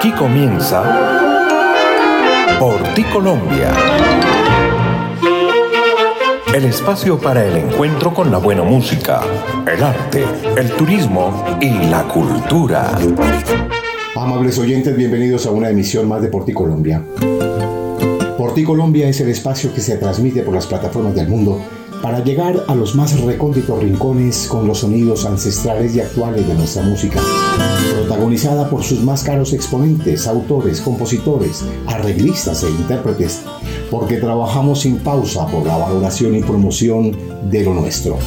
Aquí comienza Por ti Colombia. El espacio para el encuentro con la buena música, el arte, el turismo y la cultura. Amables oyentes, bienvenidos a una emisión más de Por ti Colombia. Por ti Colombia es el espacio que se transmite por las plataformas del mundo para llegar a los más recónditos rincones con los sonidos ancestrales y actuales de nuestra música, protagonizada por sus más caros exponentes, autores, compositores, arreglistas e intérpretes, porque trabajamos sin pausa por la valoración y promoción de lo nuestro.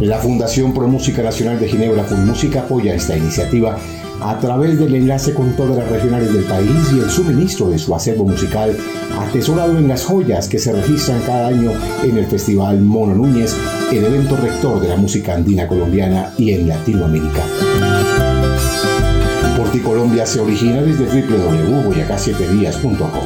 La Fundación Pro Música Nacional de Ginebra Música apoya esta iniciativa a través del enlace con todas las regionales del país y el suministro de su acervo musical atesorado en las joyas que se registran cada año en el Festival Mono Núñez, el evento rector de la música andina colombiana y en Latinoamérica. Colombia se origina desde www.boyacá7días.com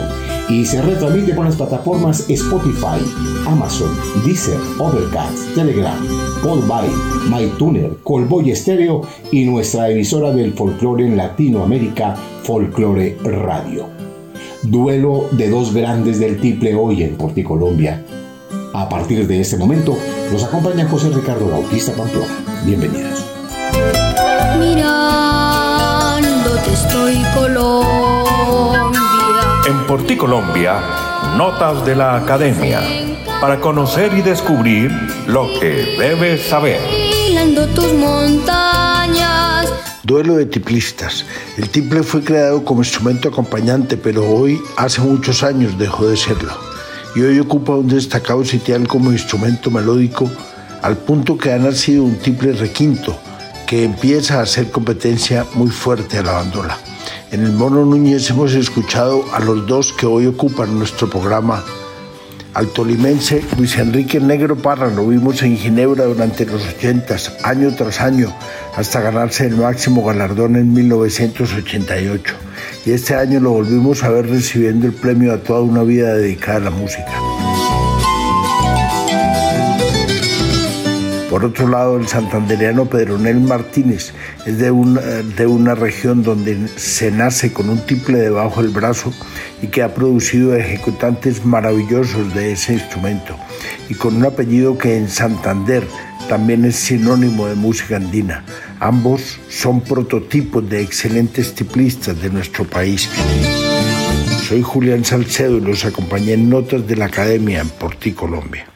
y se retransmite por las plataformas Spotify, Amazon, Deezer, Overcast, Telegram, Podbay, MyTuner, Colboy Estéreo y nuestra emisora del folclore en Latinoamérica, Folklore Radio. Duelo de dos grandes del tiple hoy en Porticolombia. A partir de este momento, nos acompaña José Ricardo Bautista Pamplona. Bienvenidos. Mirando te estoy Colombia en Porticolombia, Notas de la Academia, para conocer y descubrir lo que debes saber. tus montañas. Duelo de tiplistas. El tiple fue creado como instrumento acompañante, pero hoy, hace muchos años, dejó de serlo. Y hoy ocupa un destacado sitial como instrumento melódico, al punto que ha nacido un tiple requinto, que empieza a hacer competencia muy fuerte a la bandola. En el Mono Núñez hemos escuchado a los dos que hoy ocupan nuestro programa. Al tolimense Luis Enrique Negro Parra lo vimos en Ginebra durante los 80, año tras año, hasta ganarse el máximo galardón en 1988. Y este año lo volvimos a ver recibiendo el premio a toda una vida dedicada a la música. Por otro lado, el santandereano Pedronel Martínez es de una, de una región donde se nace con un tiple debajo del brazo y que ha producido ejecutantes maravillosos de ese instrumento y con un apellido que en Santander también es sinónimo de música andina. Ambos son prototipos de excelentes tiplistas de nuestro país. Soy Julián Salcedo y los acompañé en Notas de la Academia en Porti, Colombia.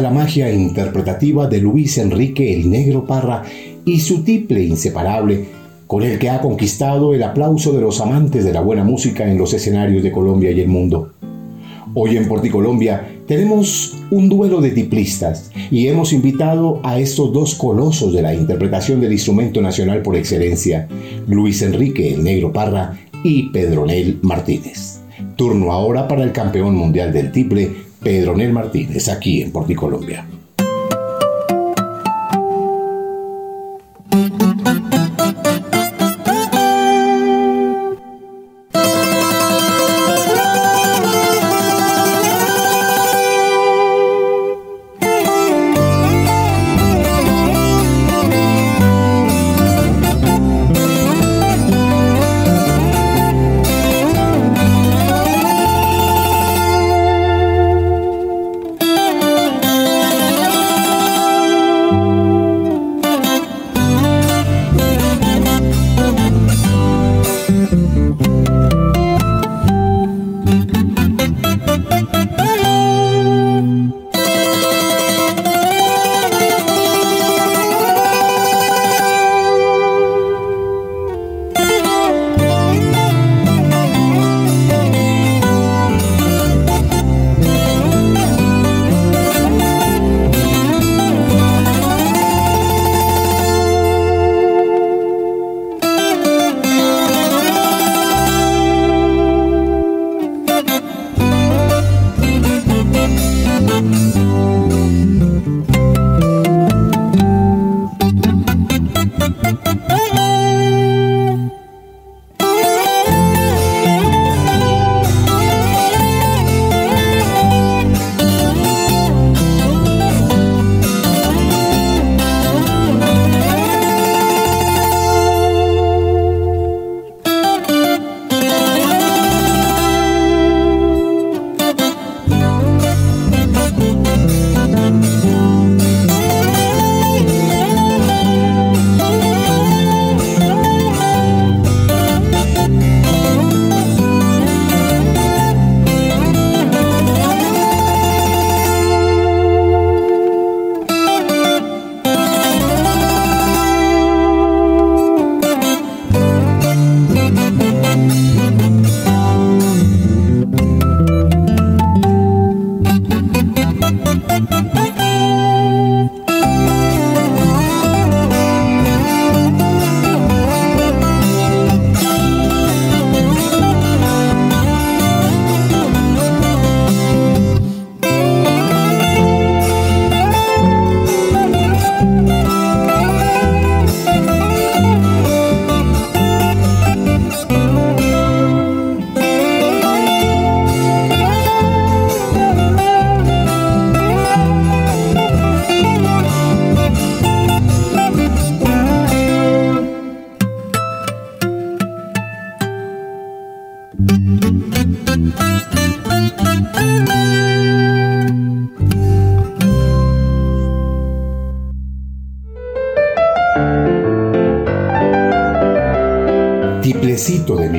La magia interpretativa de Luis Enrique el Negro Parra y su tiple inseparable, con el que ha conquistado el aplauso de los amantes de la buena música en los escenarios de Colombia y el mundo. Hoy en Porticolombia tenemos un duelo de tiplistas y hemos invitado a estos dos colosos de la interpretación del instrumento nacional por excelencia, Luis Enrique el Negro Parra y Pedronel Martínez. Turno ahora para el campeón mundial del tiple, Pedronel Martínez, aquí en Porticolombia.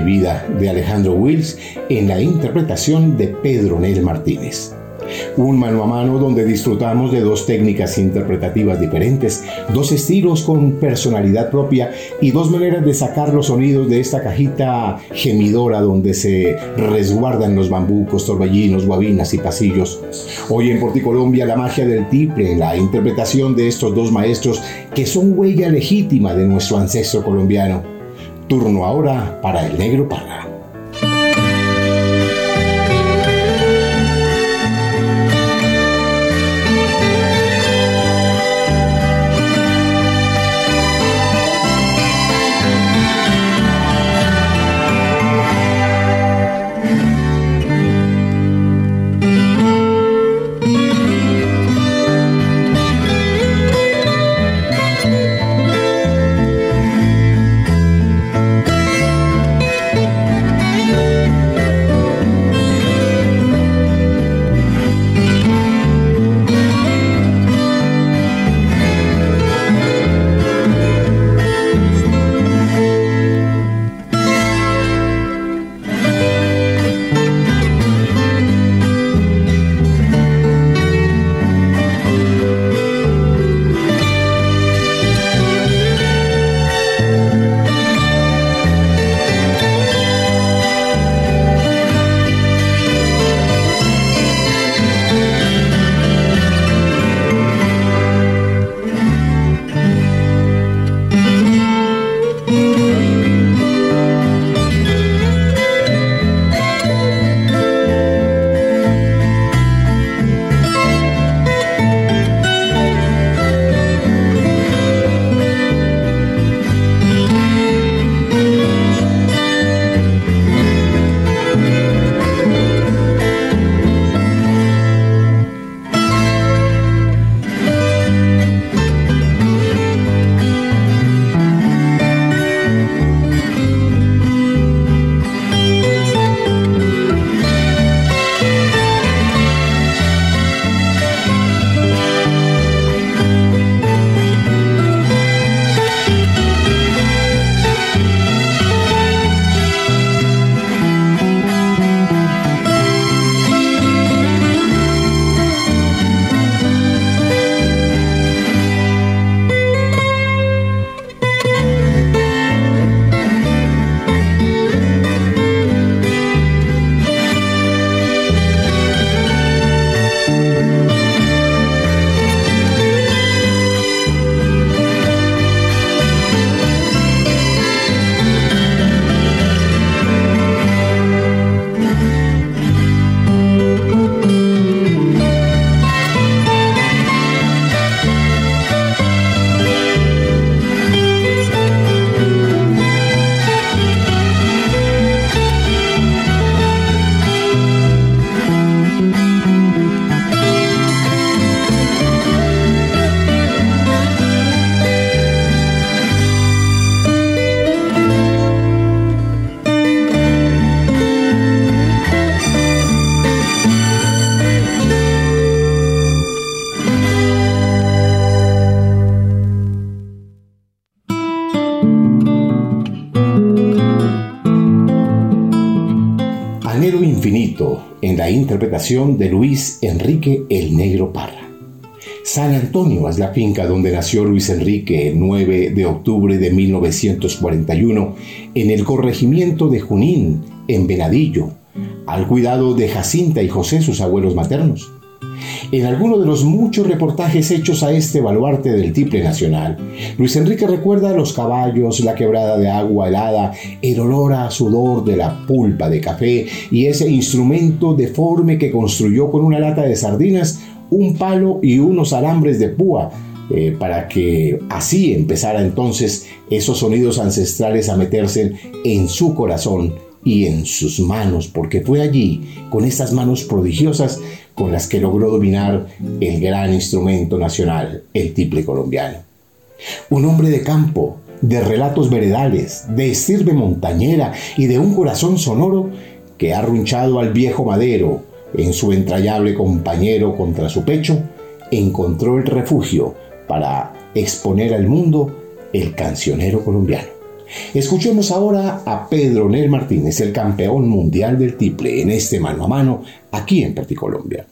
Vida de Alejandro Wills en la interpretación de Pedro Nel Martínez. Un mano a mano donde disfrutamos de dos técnicas interpretativas diferentes, dos estilos con personalidad propia y dos maneras de sacar los sonidos de esta cajita gemidora donde se resguardan los bambucos, torbellinos, guabinas y pasillos. Hoy en Porticolombia la magia del tiple, la interpretación de estos dos maestros que son huella legítima de nuestro ancestro colombiano. Turno ahora para el negro Parra. De Luis Enrique el Negro Parra. San Antonio es la finca donde nació Luis Enrique el 9 de octubre de 1941 en el corregimiento de Junín, en Venadillo, al cuidado de Jacinta y José, sus abuelos maternos. En alguno de los muchos reportajes hechos a este baluarte del tiple nacional, Luis Enrique recuerda los caballos, la quebrada de agua helada, el olor a sudor de la pulpa de café y ese instrumento deforme que construyó con una lata de sardinas, un palo y unos alambres de púa, eh, para que así empezara entonces esos sonidos ancestrales a meterse en su corazón y en sus manos, porque fue allí, con estas manos prodigiosas, con las que logró dominar el gran instrumento nacional, el tiple colombiano. Un hombre de campo, de relatos veredales, de estirbe montañera y de un corazón sonoro que ha runchado al viejo madero en su entrañable compañero contra su pecho, encontró el refugio para exponer al mundo el cancionero colombiano. Escuchemos ahora a Pedro Nel Martínez, el campeón mundial del tiple, en este mano a mano aquí en Colombia.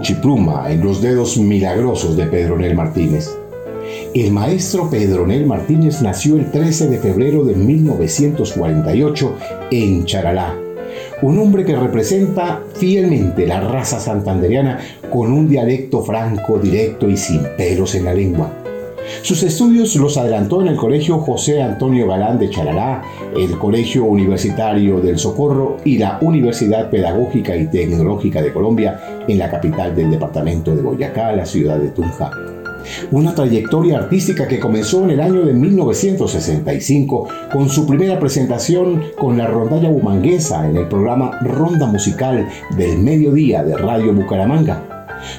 Buchipluma en los dedos milagrosos de Pedronel Martínez. El maestro Pedronel Martínez nació el 13 de febrero de 1948 en Charalá, un hombre que representa fielmente la raza santanderiana con un dialecto franco, directo y sin pelos en la lengua. Sus estudios los adelantó en el Colegio José Antonio Galán de Charalá, el Colegio Universitario del Socorro y la Universidad Pedagógica y Tecnológica de Colombia en la capital del departamento de Boyacá, la ciudad de Tunja. Una trayectoria artística que comenzó en el año de 1965 con su primera presentación con la rondalla bumanguesa en el programa Ronda Musical del Mediodía de Radio Bucaramanga.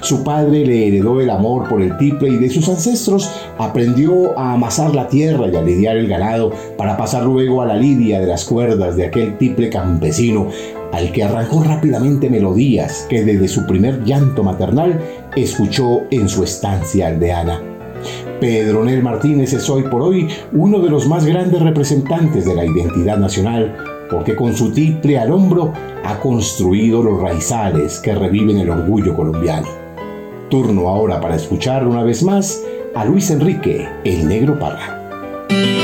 Su padre le heredó el amor por el tiple y de sus ancestros aprendió a amasar la tierra y a lidiar el ganado para pasar luego a la lidia de las cuerdas de aquel tiple campesino al que arrancó rápidamente melodías que desde su primer llanto maternal escuchó en su estancia aldeana. Pedronel Martínez es hoy por hoy uno de los más grandes representantes de la identidad nacional porque con su tiple al hombro ha construido los raizales que reviven el orgullo colombiano. Turno ahora para escuchar una vez más a Luis Enrique, el negro Parra.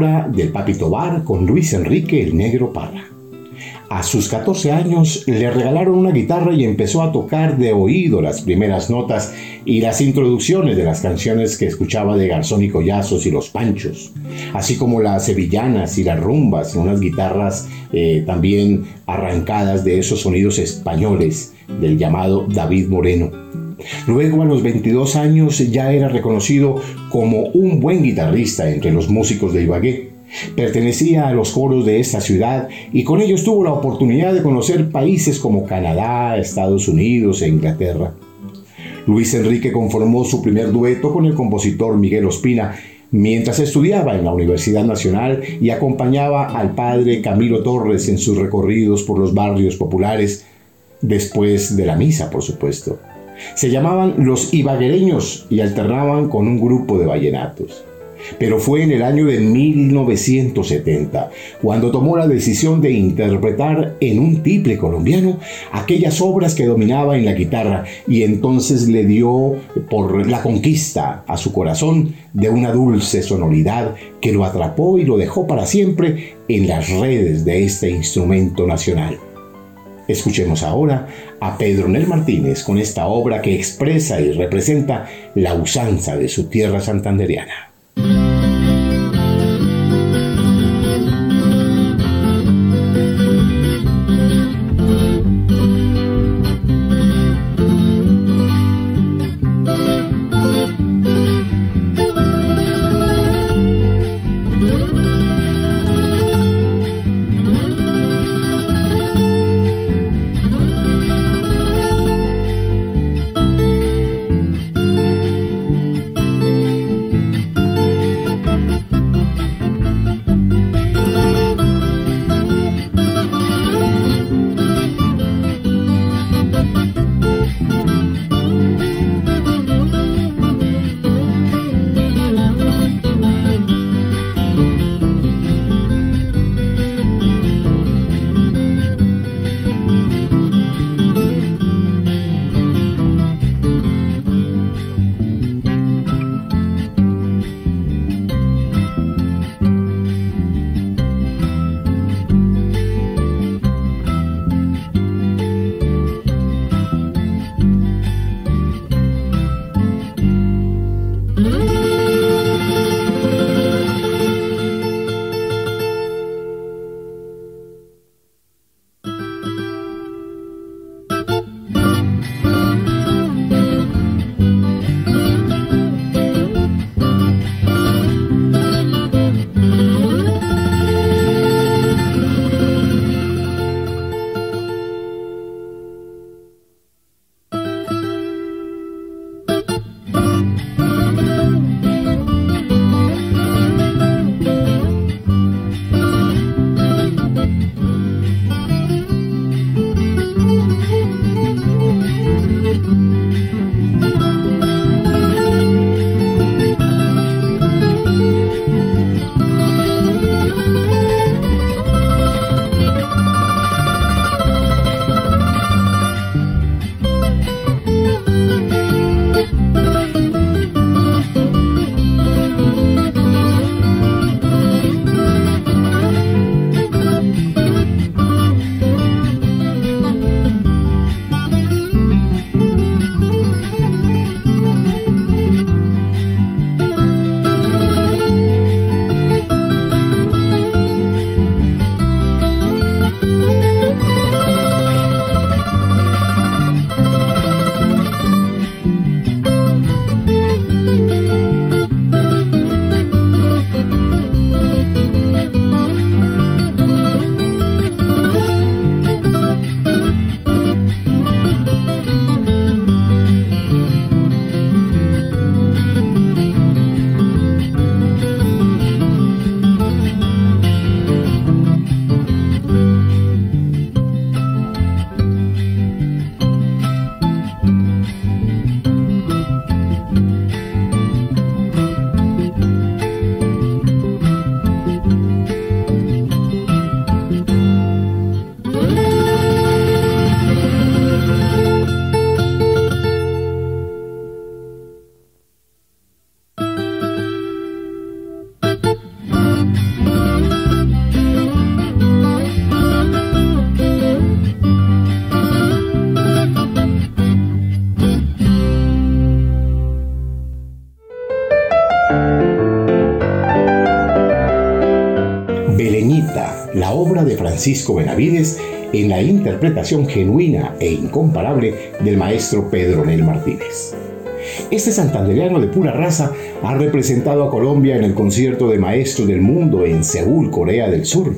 Del Papito Bar con Luis Enrique el Negro Parra. A sus 14 años le regalaron una guitarra y empezó a tocar de oído las primeras notas y las introducciones de las canciones que escuchaba de Garzón y Collazos y Los Panchos, así como las sevillanas y las rumbas, unas guitarras eh, también arrancadas de esos sonidos españoles del llamado David Moreno. Luego a los 22 años ya era reconocido como un buen guitarrista entre los músicos de Ibagué Pertenecía a los coros de esta ciudad y con ellos tuvo la oportunidad de conocer países como Canadá, Estados Unidos e Inglaterra. Luis Enrique conformó su primer dueto con el compositor Miguel Ospina mientras estudiaba en la Universidad Nacional y acompañaba al padre Camilo Torres en sus recorridos por los barrios populares, después de la misa, por supuesto. Se llamaban los ibaguereños y alternaban con un grupo de vallenatos pero fue en el año de 1970 cuando tomó la decisión de interpretar en un tiple colombiano aquellas obras que dominaba en la guitarra y entonces le dio por la conquista a su corazón de una dulce sonoridad que lo atrapó y lo dejó para siempre en las redes de este instrumento nacional. Escuchemos ahora a Pedro Nel Martínez con esta obra que expresa y representa la usanza de su tierra santanderiana. Francisco Benavides en la interpretación genuina e incomparable del maestro Pedro Nel Martínez. Este santandereano de pura raza ha representado a Colombia en el concierto de maestros del mundo en Seúl, Corea del Sur.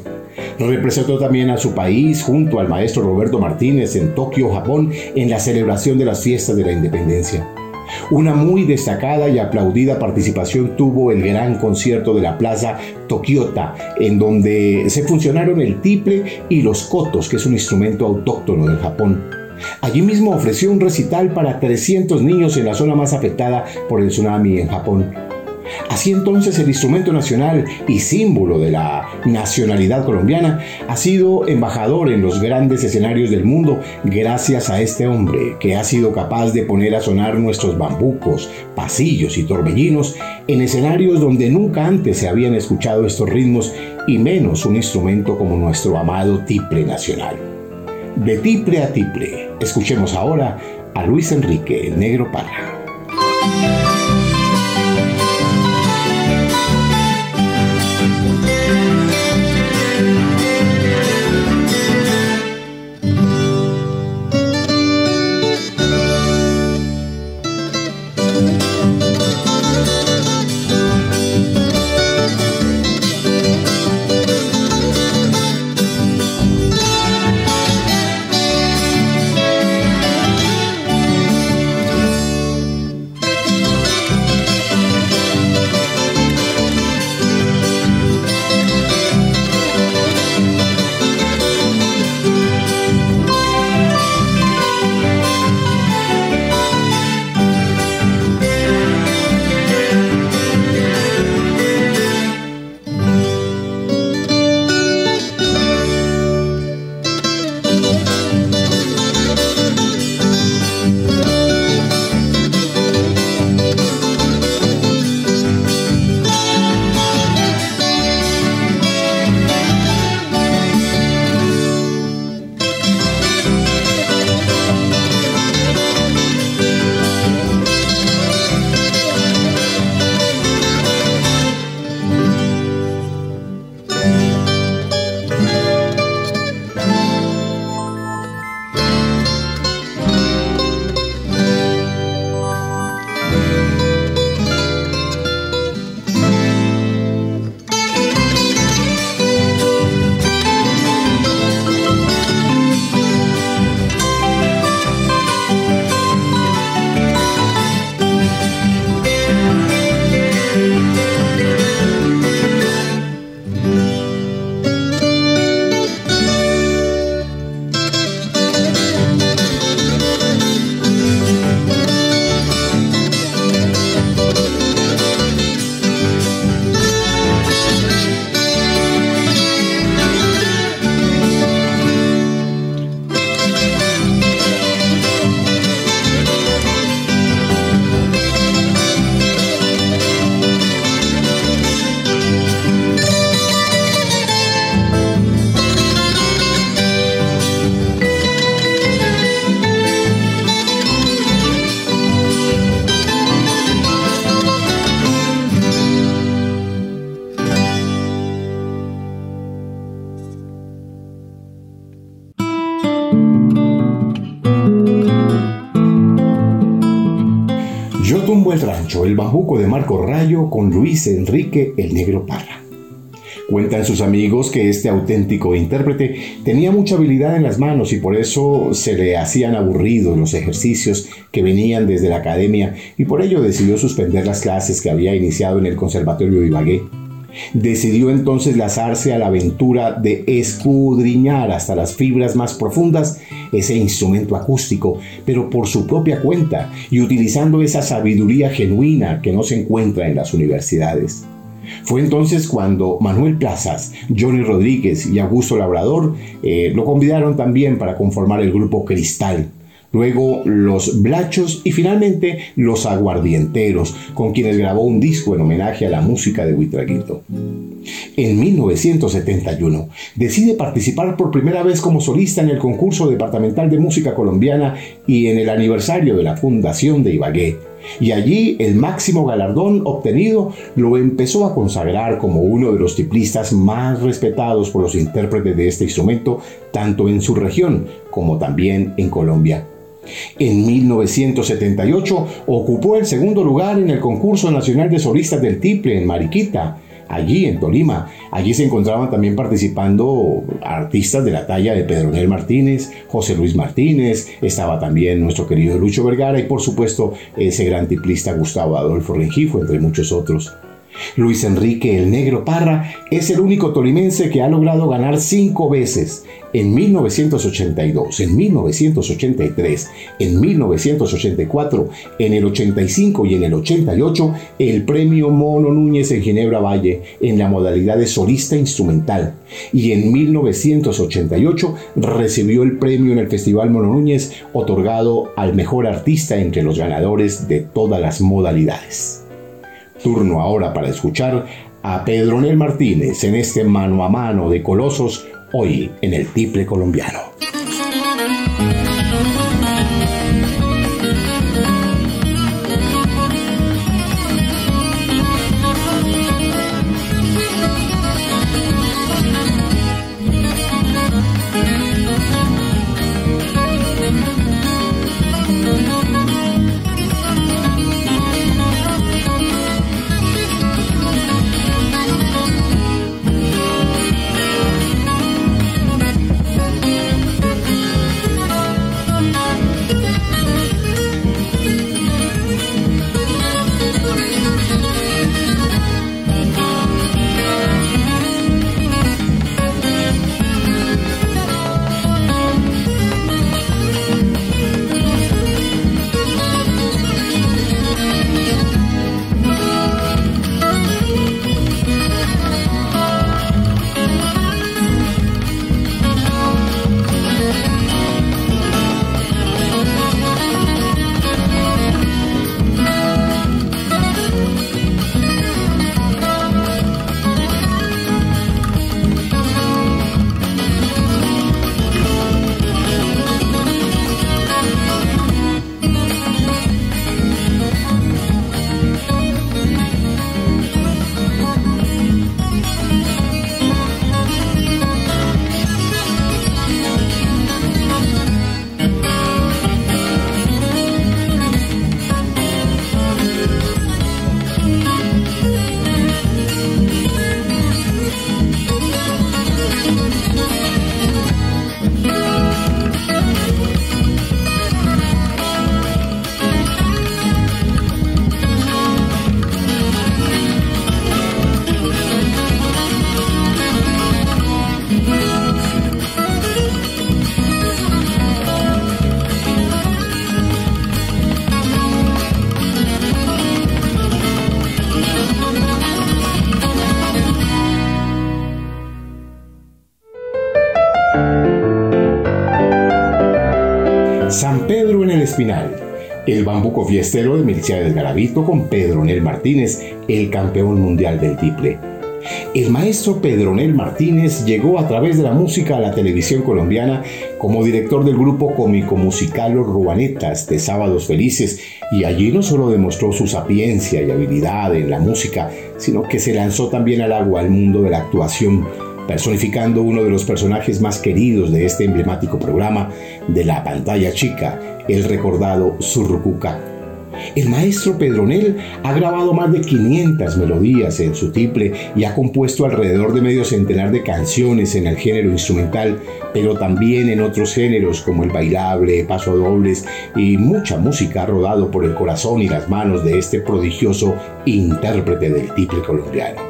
Representó también a su país junto al maestro Roberto Martínez en Tokio, Japón, en la celebración de las fiestas de la independencia. Una muy destacada y aplaudida participación tuvo el gran concierto de la Plaza Tokiota, en donde se funcionaron el tiple y los kotos, que es un instrumento autóctono del Japón. Allí mismo ofreció un recital para 300 niños en la zona más afectada por el tsunami en Japón. Así entonces el instrumento nacional y símbolo de la nacionalidad colombiana ha sido embajador en los grandes escenarios del mundo gracias a este hombre que ha sido capaz de poner a sonar nuestros bambucos, pasillos y torbellinos en escenarios donde nunca antes se habían escuchado estos ritmos y menos un instrumento como nuestro amado tiple nacional. De tiple a tiple, escuchemos ahora a Luis Enrique, el negro Parra. El bambuco de Marco Rayo con Luis Enrique el Negro Parra. Cuentan sus amigos que este auténtico intérprete tenía mucha habilidad en las manos y por eso se le hacían aburridos los ejercicios que venían desde la academia y por ello decidió suspender las clases que había iniciado en el Conservatorio de Ibagué Decidió entonces lanzarse a la aventura de escudriñar hasta las fibras más profundas ese instrumento acústico, pero por su propia cuenta y utilizando esa sabiduría genuina que no se encuentra en las universidades. Fue entonces cuando Manuel Plazas, Johnny Rodríguez y Augusto Labrador eh, lo convidaron también para conformar el grupo Cristal, luego los Blachos y finalmente los Aguardienteros, con quienes grabó un disco en homenaje a la música de Huitraguito. En 1971 decide participar por primera vez como solista en el concurso departamental de música colombiana y en el aniversario de la fundación de Ibagué, y allí el máximo galardón obtenido lo empezó a consagrar como uno de los tiplistas más respetados por los intérpretes de este instrumento, tanto en su región como también en Colombia. En 1978 ocupó el segundo lugar en el concurso nacional de solistas del tiple en Mariquita, allí en Tolima. Allí se encontraban también participando artistas de la talla de Pedronel Martínez, José Luis Martínez, estaba también nuestro querido Lucho Vergara y por supuesto ese gran tiplista Gustavo Adolfo Rengifo, entre muchos otros. Luis Enrique el Negro Parra es el único tolimense que ha logrado ganar cinco veces, en 1982, en 1983, en 1984, en el 85 y en el 88, el premio Mono Núñez en Ginebra Valle en la modalidad de solista instrumental. Y en 1988 recibió el premio en el Festival Mono Núñez otorgado al mejor artista entre los ganadores de todas las modalidades. Turno ahora para escuchar a Pedronel Martínez en este mano a mano de Colosos, hoy en el Tiple Colombiano. El bambuco fiestero de del Garavito con Pedronel Martínez, el campeón mundial del tiple. El maestro Pedronel Martínez llegó a través de la música a la televisión colombiana como director del grupo cómico musical Los Rubanetas de Sábados Felices y allí no solo demostró su sapiencia y habilidad en la música, sino que se lanzó también al agua al mundo de la actuación personificando uno de los personajes más queridos de este emblemático programa de la pantalla chica, el recordado Surrucuca. El maestro Pedronel ha grabado más de 500 melodías en su tiple y ha compuesto alrededor de medio centenar de canciones en el género instrumental, pero también en otros géneros como el bailable, paso dobles y mucha música ha rodado por el corazón y las manos de este prodigioso intérprete del tiple colombiano.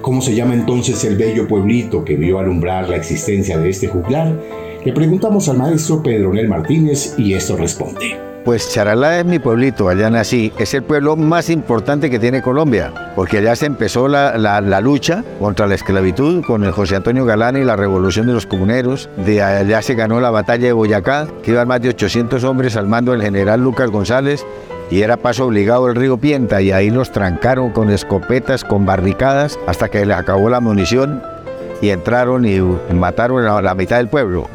¿Cómo se llama entonces el bello pueblito que vio alumbrar la existencia de este juglar? Le preguntamos al maestro Pedronel Martínez y esto responde. Pues Charalá es mi pueblito, allá nací. Es el pueblo más importante que tiene Colombia, porque allá se empezó la, la, lucha contra la esclavitud con el José Antonio Galán y la revolución de los comuneros. De allá se ganó la batalla de Boyacá, que iban más de 800 hombres al mando del general Lucas González y era paso obligado el río Pienta y ahí los trancaron con escopetas, con barricadas, hasta que les acabó la munición y entraron y mataron a la mitad del pueblo.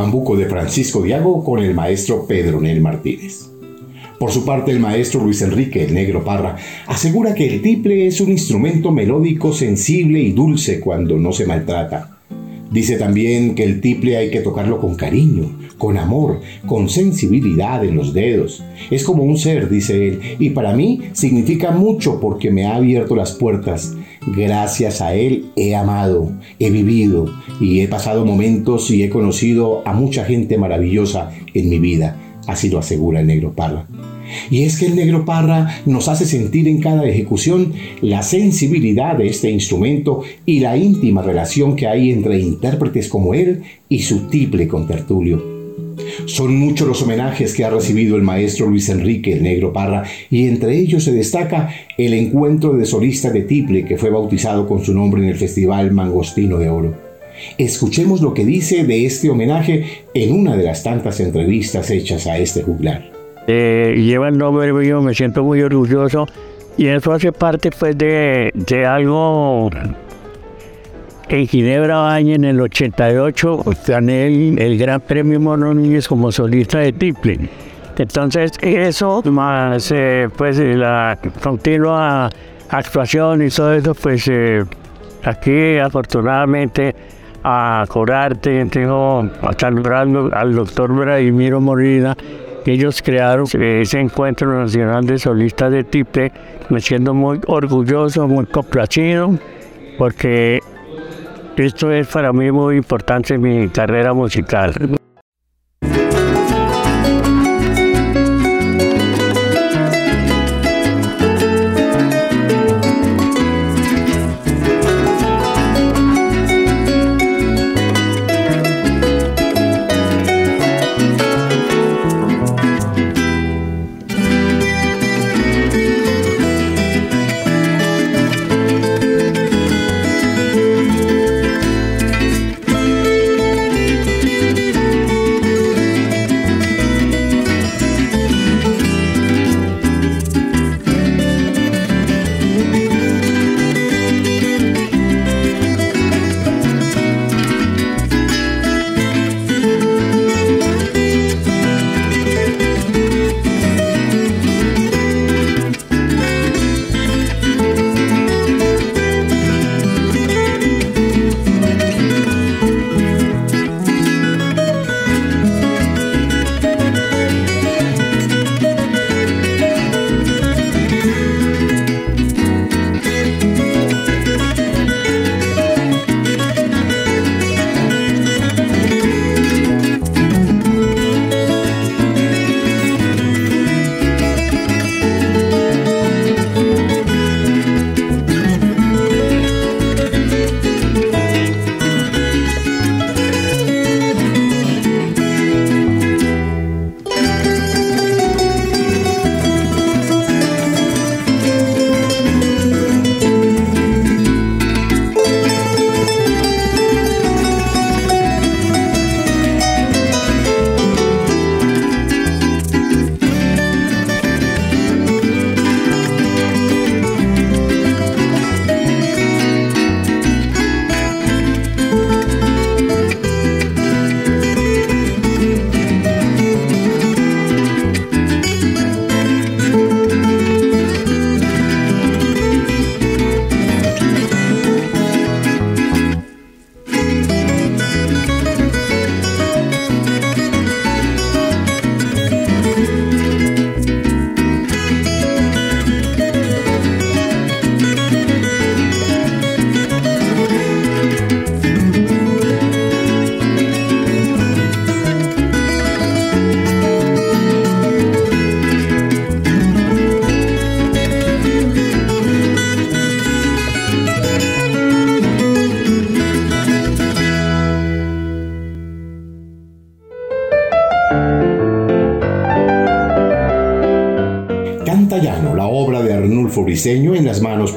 Bambuco de Francisco Diago con el maestro Pedro Nel Martínez. Por su parte, el maestro Luis Enrique el Negro Parra asegura que el tiple es un instrumento melódico sensible y dulce cuando no se maltrata. Dice también que el tiple hay que tocarlo con cariño, con amor, con sensibilidad en los dedos. Es como un ser, dice él, y para mí significa mucho porque me ha abierto las puertas. Gracias a él he amado, he vivido y he pasado momentos y he conocido a mucha gente maravillosa en mi vida. Así lo asegura el negro Parra. Y es que el negro Parra nos hace sentir en cada ejecución la sensibilidad de este instrumento y la íntima relación que hay entre intérpretes como él y su tiple contertulio. Son muchos los homenajes que ha recibido el maestro Luis Enrique el Negro Parra y entre ellos se destaca el encuentro de solistas de tiple que fue bautizado con su nombre en el Festival Mangostino de Oro. Escuchemos lo que dice de este homenaje en una de las tantas entrevistas hechas a este juglar eh, lleva el nombre mío, me siento muy orgulloso y eso hace parte pues de, de algo en Ginebra Baña en el 88 gané el, Gran Premio Mono Núñez como solista de triple. Entonces eso más eh, pues la continua actuación y todo eso pues eh, aquí afortunadamente a Corarte tengo a saludar al doctor Vladimiro Morida ellos crearon ese encuentro nacional de solistas de tiple, me siento muy orgulloso, muy complacido, porque esto es para mí muy importante en mi carrera musical.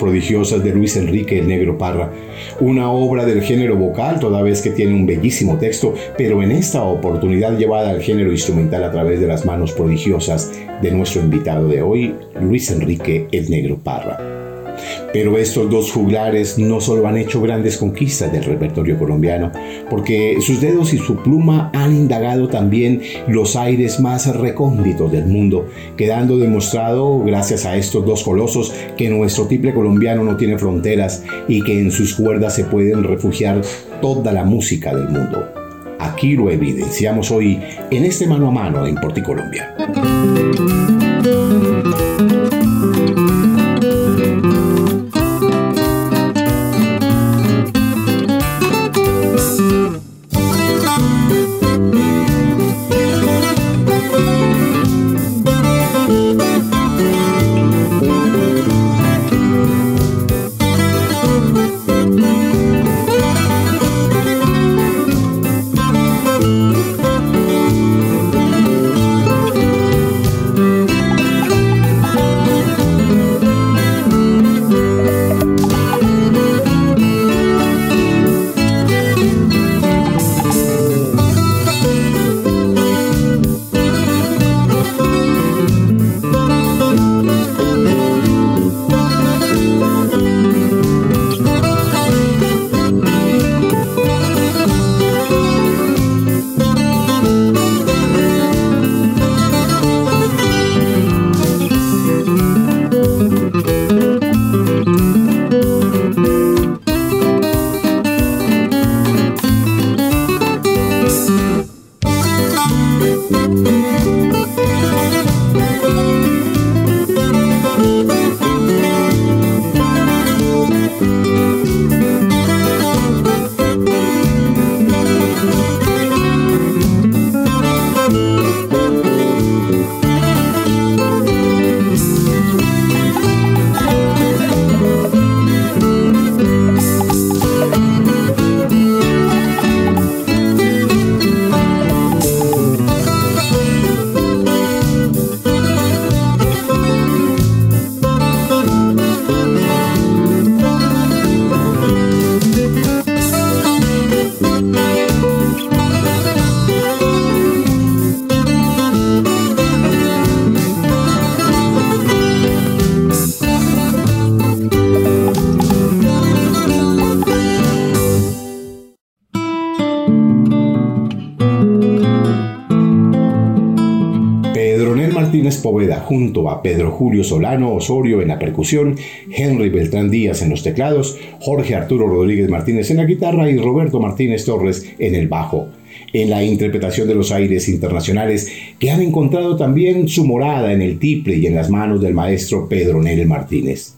Prodigiosas de Luis Enrique el Negro Parra, una obra del género vocal toda vez que tiene un bellísimo texto, pero en esta oportunidad llevada al género instrumental a través de las manos prodigiosas de nuestro invitado de hoy, Luis Enrique el Negro Parra. Pero estos dos juglares no solo han hecho grandes conquistas del repertorio colombiano, porque sus dedos y su pluma han indagado también los aires más recónditos del mundo, quedando demostrado, gracias a estos dos colosos, que nuestro tiple colombiano no tiene fronteras y que en sus cuerdas se pueden refugiar toda la música del mundo. Aquí lo evidenciamos hoy en este mano a mano en Porticolombia. Poveda junto a Pedro Julio Solano Osorio en la percusión, Henry Beltrán Díaz en los teclados, Jorge Arturo Rodríguez Martínez en la guitarra y Roberto Martínez Torres en el bajo. En la interpretación de los aires internacionales que han encontrado también su morada en el tiple y en las manos del maestro Pedro Nel Martínez.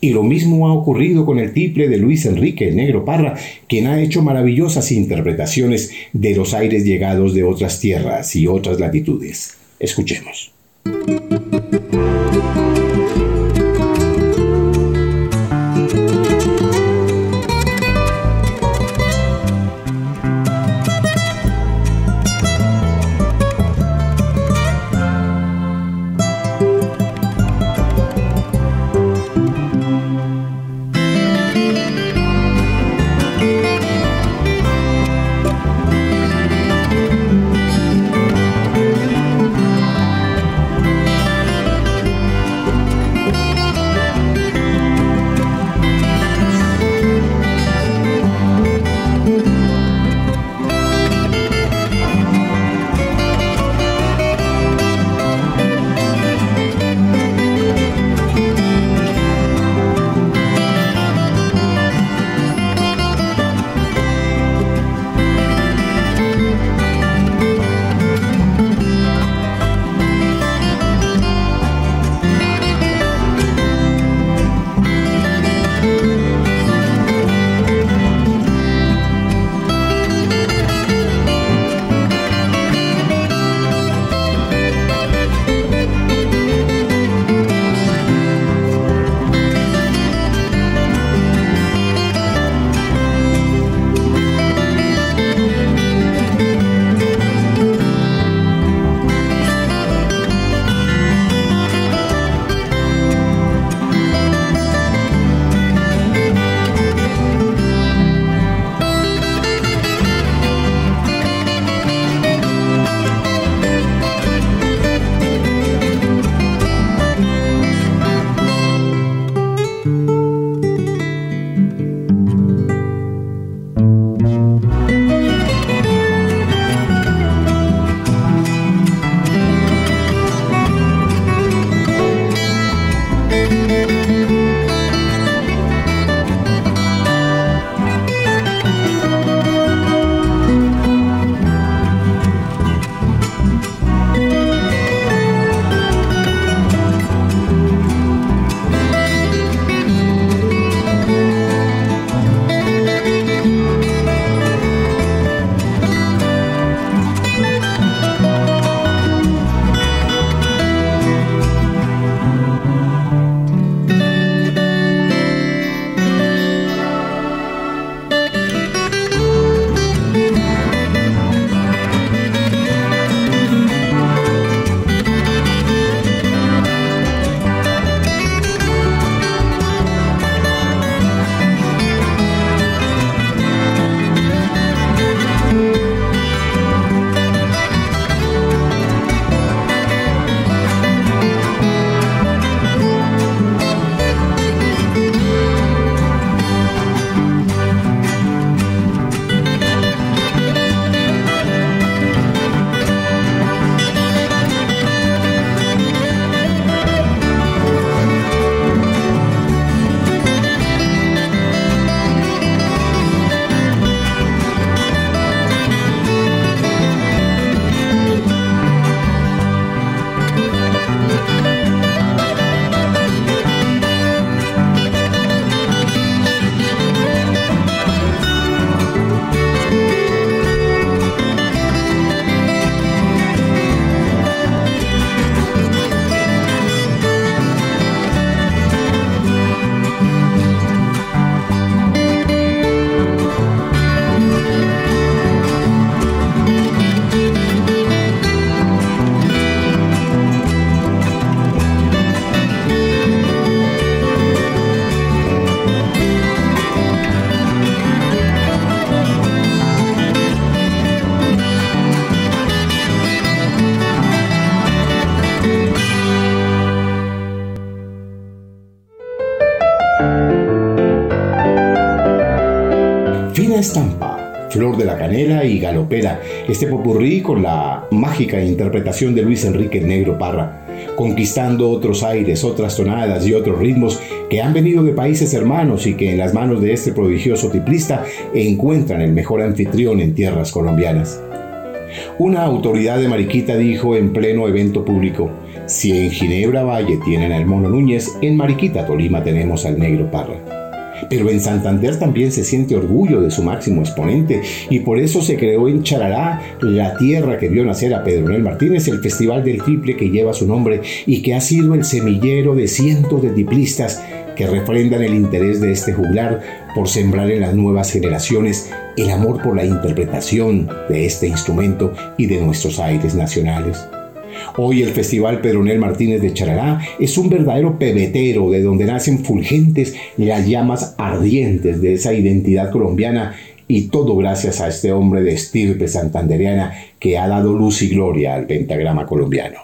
Y lo mismo ha ocurrido con el tiple de Luis Enrique el Negro Parra, quien ha hecho maravillosas interpretaciones de los aires llegados de otras tierras y otras latitudes. Escuchemos. Thank you. Flor de la Canela y Galopera, este popurrí con la mágica interpretación de Luis Enrique Negro Parra, conquistando otros aires, otras tonadas y otros ritmos que han venido de países hermanos y que en las manos de este prodigioso tiplista encuentran el mejor anfitrión en tierras colombianas. Una autoridad de Mariquita dijo en pleno evento público, si en Ginebra Valle tienen al Mono Núñez, en Mariquita, Tolima tenemos al Negro Parra. Pero en Santander también se siente orgullo de su máximo exponente y por eso se creó en Charalá, la tierra que vio nacer a Pedro Nel Martínez, el Festival del Triple que lleva su nombre y que ha sido el semillero de cientos de tiplistas que refrendan el interés de este juglar por sembrar en las nuevas generaciones el amor por la interpretación de este instrumento y de nuestros aires nacionales. Hoy el Festival Pedronel Martínez de Charalá es un verdadero pebetero de donde nacen fulgentes las llamas ardientes de esa identidad colombiana y todo gracias a este hombre de estirpe santandereana que ha dado luz y gloria al pentagrama colombiano.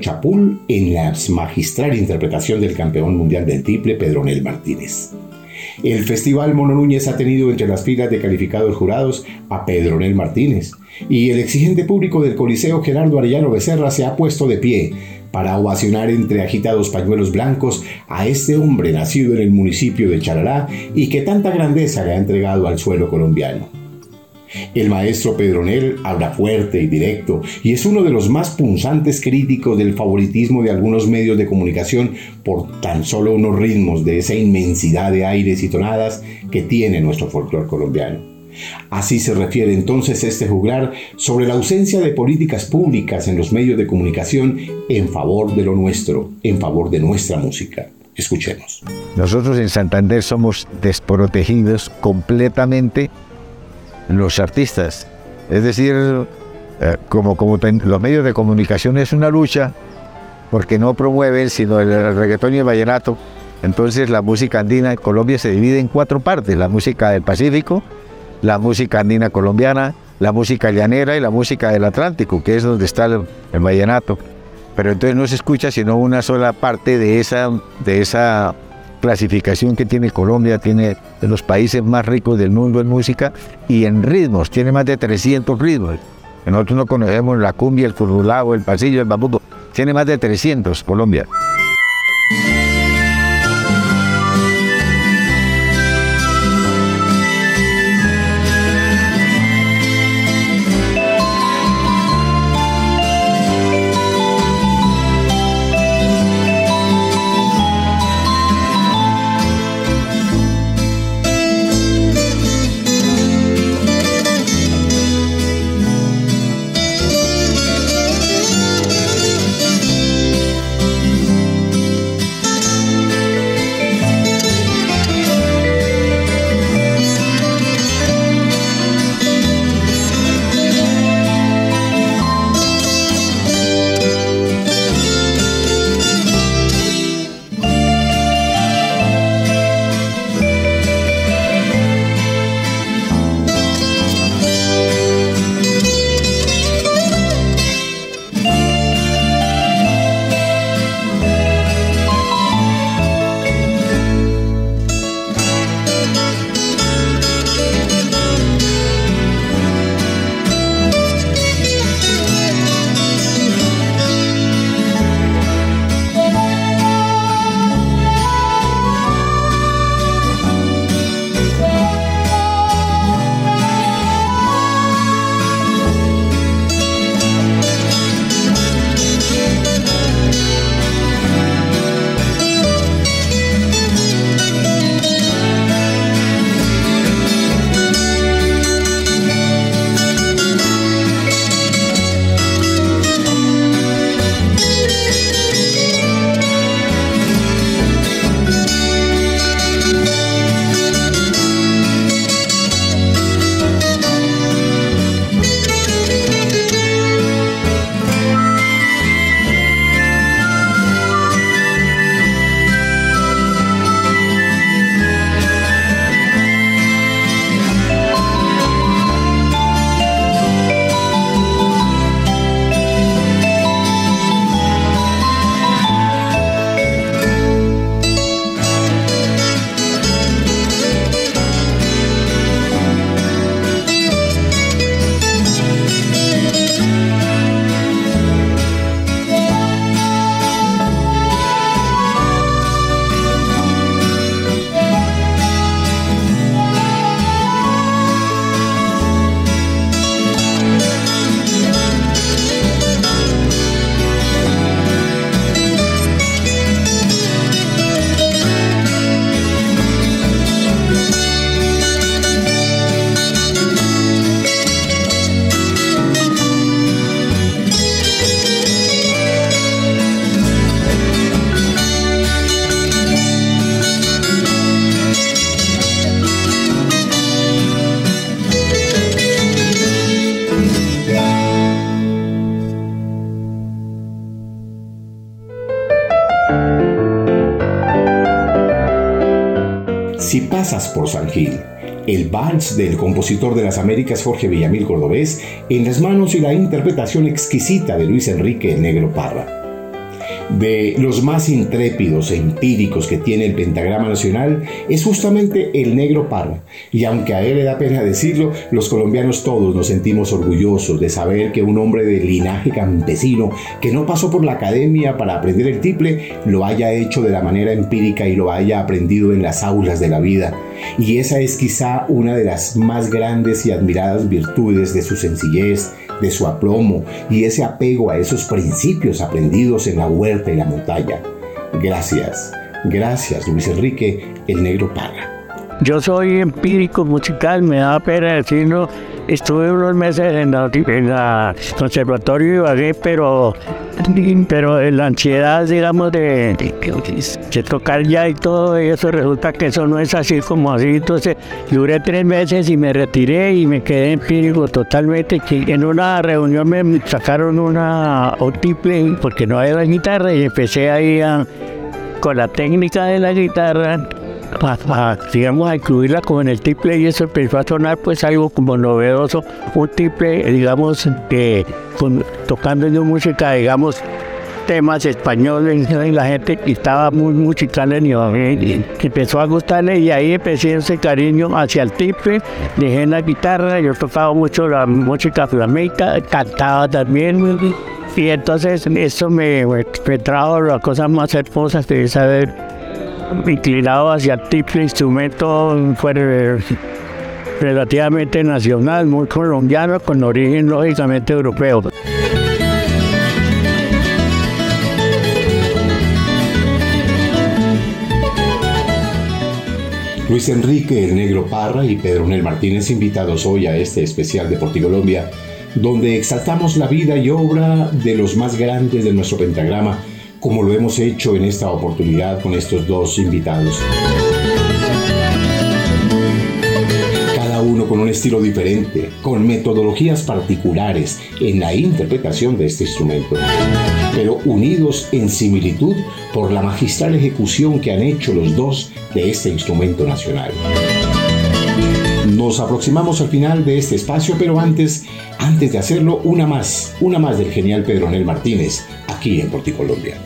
Chapul en la magistral interpretación del campeón mundial del triple Pedronel Martínez. El Festival Mono Núñez ha tenido entre las filas de calificados jurados a Pedronel Martínez y el exigente público del Coliseo Gerardo Arellano Becerra se ha puesto de pie para ovacionar entre agitados pañuelos blancos a este hombre nacido en el municipio de Charalá y que tanta grandeza le ha entregado al suelo colombiano. El maestro Pedronel habla fuerte y directo y es uno de los más punzantes críticos del favoritismo de algunos medios de comunicación por tan solo unos ritmos de esa inmensidad de aires y tonadas que tiene nuestro folclore colombiano. Así se refiere entonces este juglar sobre la ausencia de políticas públicas en los medios de comunicación en favor de lo nuestro, en favor de nuestra música. Escuchemos. Nosotros en Santander somos desprotegidos completamente los artistas. Es decir, eh, como, como los medios de comunicación es una lucha porque no promueven sino el, reggaetón y el vallenato. Entonces la música andina en Colombia se divide en cuatro partes. La música del Pacífico, la música andina colombiana, la música llanera y la música del Atlántico, que es donde está el, el vallenato. Pero entonces no se escucha sino una sola parte de esa, de esa clasificación que tiene Colombia, tiene de los países más ricos del mundo en música y en ritmos, tiene más de 300 ritmos. Nosotros no conocemos la cumbia, el currulao, el pasillo, el bambuco, tiene más de 300 Colombia. San Gil, el vals del compositor de las Américas Jorge Villamil Cordobés en las manos y la interpretación exquisita de Luis Enrique el Negro Parra de los más intrépidos e empíricos que tiene el pentagrama nacional es justamente el negro Parra. Y aunque a él le da pena decirlo, los colombianos todos nos sentimos orgullosos de saber que un hombre de linaje campesino que no pasó por la academia para aprender el triple, lo haya hecho de la manera empírica y lo haya aprendido en las aulas de la vida. Y esa es quizá una de las más grandes y admiradas virtudes de su sencillez, de su aplomo y ese apego a esos principios aprendidos en la huerta y la montaña. Gracias, gracias Luis Enrique, el negro Parra. Yo soy empírico musical, me da pena decirlo. Estuve unos meses en en conservatorio y vagué, pero, pero la ansiedad, digamos, de, de, tocar ya y todo eso, resulta que eso no es así como así. Entonces, duré tres meses y me retiré y me quedé empírico totalmente. En una reunión me sacaron una tiple porque no había guitarra y empecé ahí con la técnica de la guitarra a, digamos, a incluirla como en el triple y eso empezó a sonar pues algo como novedoso, un triple, digamos, tocando en música, digamos, temas españoles y la gente estaba muy musical en Ibagué, que empezó a gustarle y ahí empecé ese cariño hacia el tiple, dejé la guitarra, yo tocaba mucho la música flamenca, cantaba también. Y entonces eso me trajo las cosas más hermosas de saber inclinado hacia tipo instrumento fue relativamente nacional, muy colombiano, con origen lógicamente europeo. Luis Enrique el Negro Parra y Pedro Nel Martínez invitados hoy a este especial de Porticolombia, donde exaltamos la vida y obra de los más grandes de nuestro pentagrama como lo hemos hecho en esta oportunidad con estos dos invitados. Cada uno con un estilo diferente, con metodologías particulares en la interpretación de este instrumento, pero unidos en similitud por la magistral ejecución que han hecho los dos de este instrumento nacional. Nos aproximamos al final de este espacio, pero antes, antes de hacerlo, una más, una más del genial Pedronel Martínez, aquí en Porticolombia.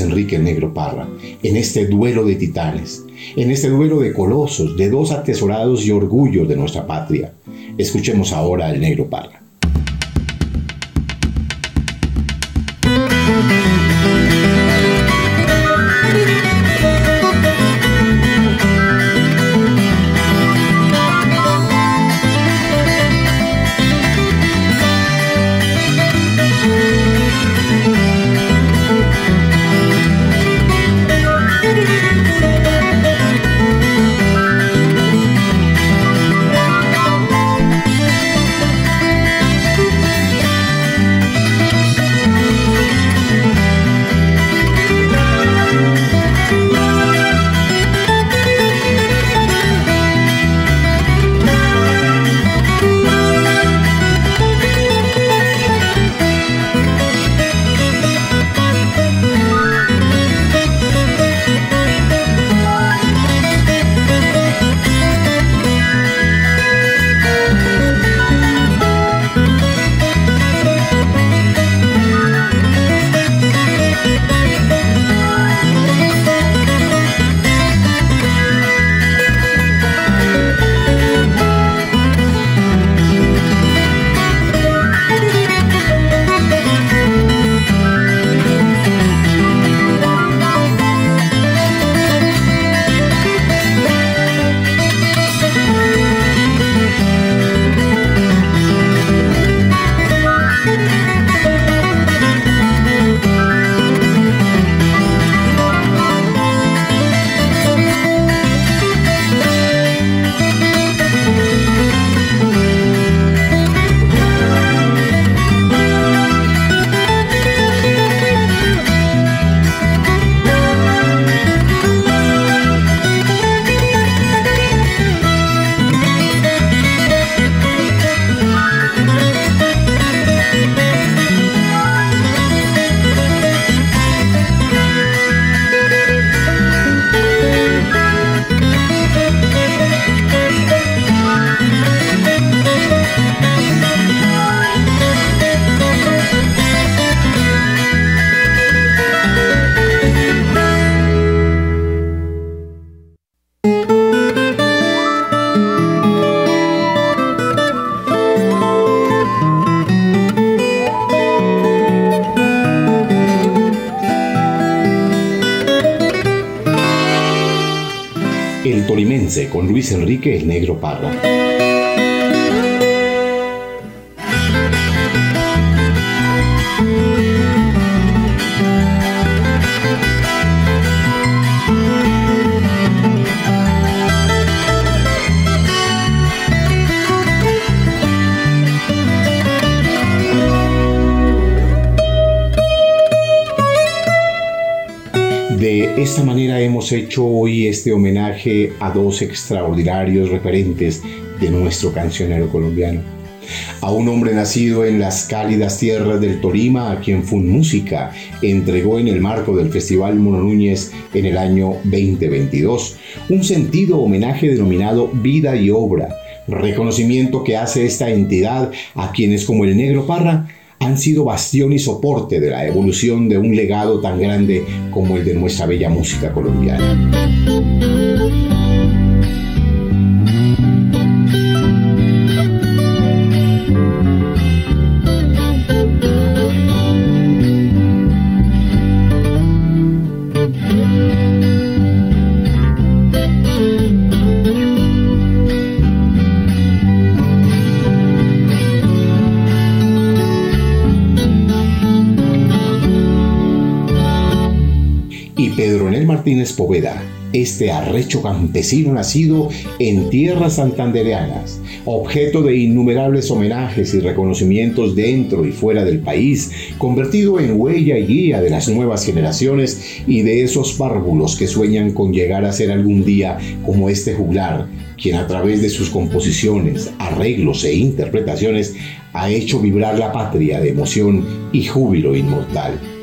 Enrique Negro Parra, en este duelo de titanes, en este duelo de colosos, de dos atesorados y orgullos de nuestra patria. Escuchemos ahora al Negro Parra. Con Luis Enrique el Negro Parra. Hemos hecho hoy este homenaje a dos extraordinarios referentes de nuestro cancionero colombiano. A un hombre nacido en las cálidas tierras del Tolima, a quien Fun Música entregó en el marco del Festival Mono Núñez en el año 2022 un sentido homenaje denominado Vida y Obra, reconocimiento que hace esta entidad a quienes como el Negro Parra han sido bastión y soporte de la evolución de un legado tan grande como el de nuestra bella música colombiana. Martínez Poveda, este arrecho campesino nacido en tierras santandereanas, objeto de innumerables homenajes y reconocimientos dentro y fuera del país, convertido en huella y guía de las nuevas generaciones y de esos párvulos que sueñan con llegar a ser algún día como este juglar, quien a través de sus composiciones, arreglos e interpretaciones ha hecho vibrar la patria de emoción y júbilo inmortal.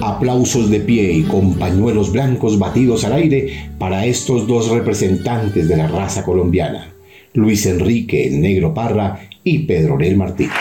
Aplausos de pie y con pañuelos blancos batidos al aire para estos dos representantes de la raza colombiana, Luis Enrique el Negro Parra y Pedro Nel Martínez.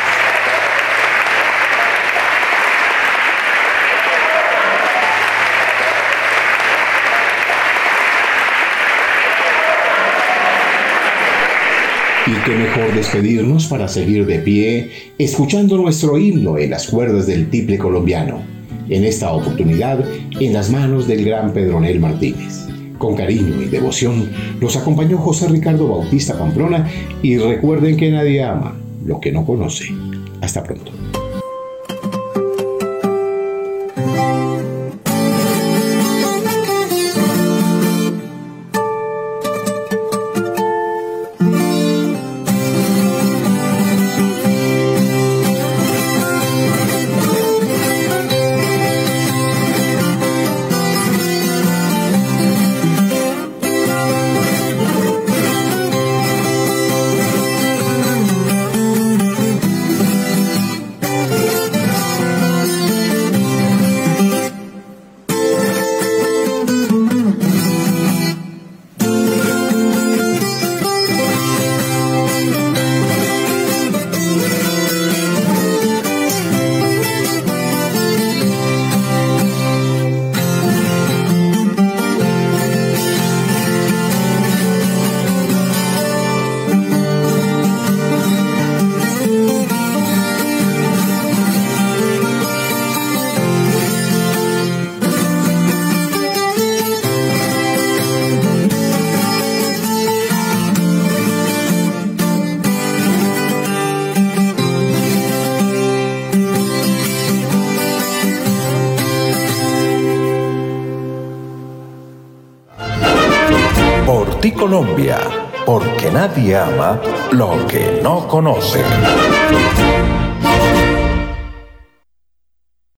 Y qué mejor despedirnos para seguir de pie, escuchando nuestro himno en las cuerdas del tiple colombiano en esta oportunidad en las manos del gran Pedronel Martínez. Con cariño y devoción los acompañó José Ricardo Bautista Pamplona y recuerden que nadie ama lo que no conoce. Hasta pronto. Ama lo que no conoce.